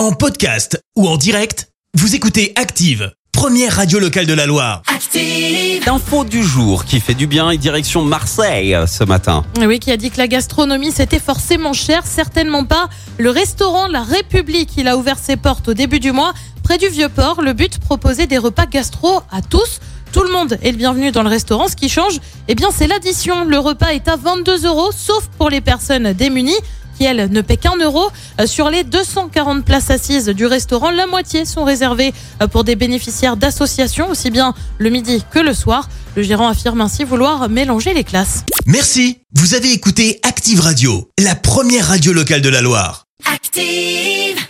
En podcast ou en direct, vous écoutez Active, première radio locale de la Loire. Active. L'info du jour qui fait du bien et direction Marseille euh, ce matin. Oui, qui a dit que la gastronomie c'était forcément cher, certainement pas. Le restaurant La République, il a ouvert ses portes au début du mois, près du Vieux-Port. Le but, proposer des repas gastro à tous. Tout le monde est le bienvenu dans le restaurant. Ce qui change, eh bien, c'est l'addition. Le repas est à 22 euros, sauf pour les personnes démunies qui, ne paient qu'un euro. Euh, Sur les 240 places assises du restaurant, la moitié sont réservées euh, pour des bénéficiaires d'associations, aussi bien le midi que le soir. Le gérant affirme ainsi vouloir mélanger les classes. Merci, vous avez écouté Active Radio, la première radio locale de la Loire. Active.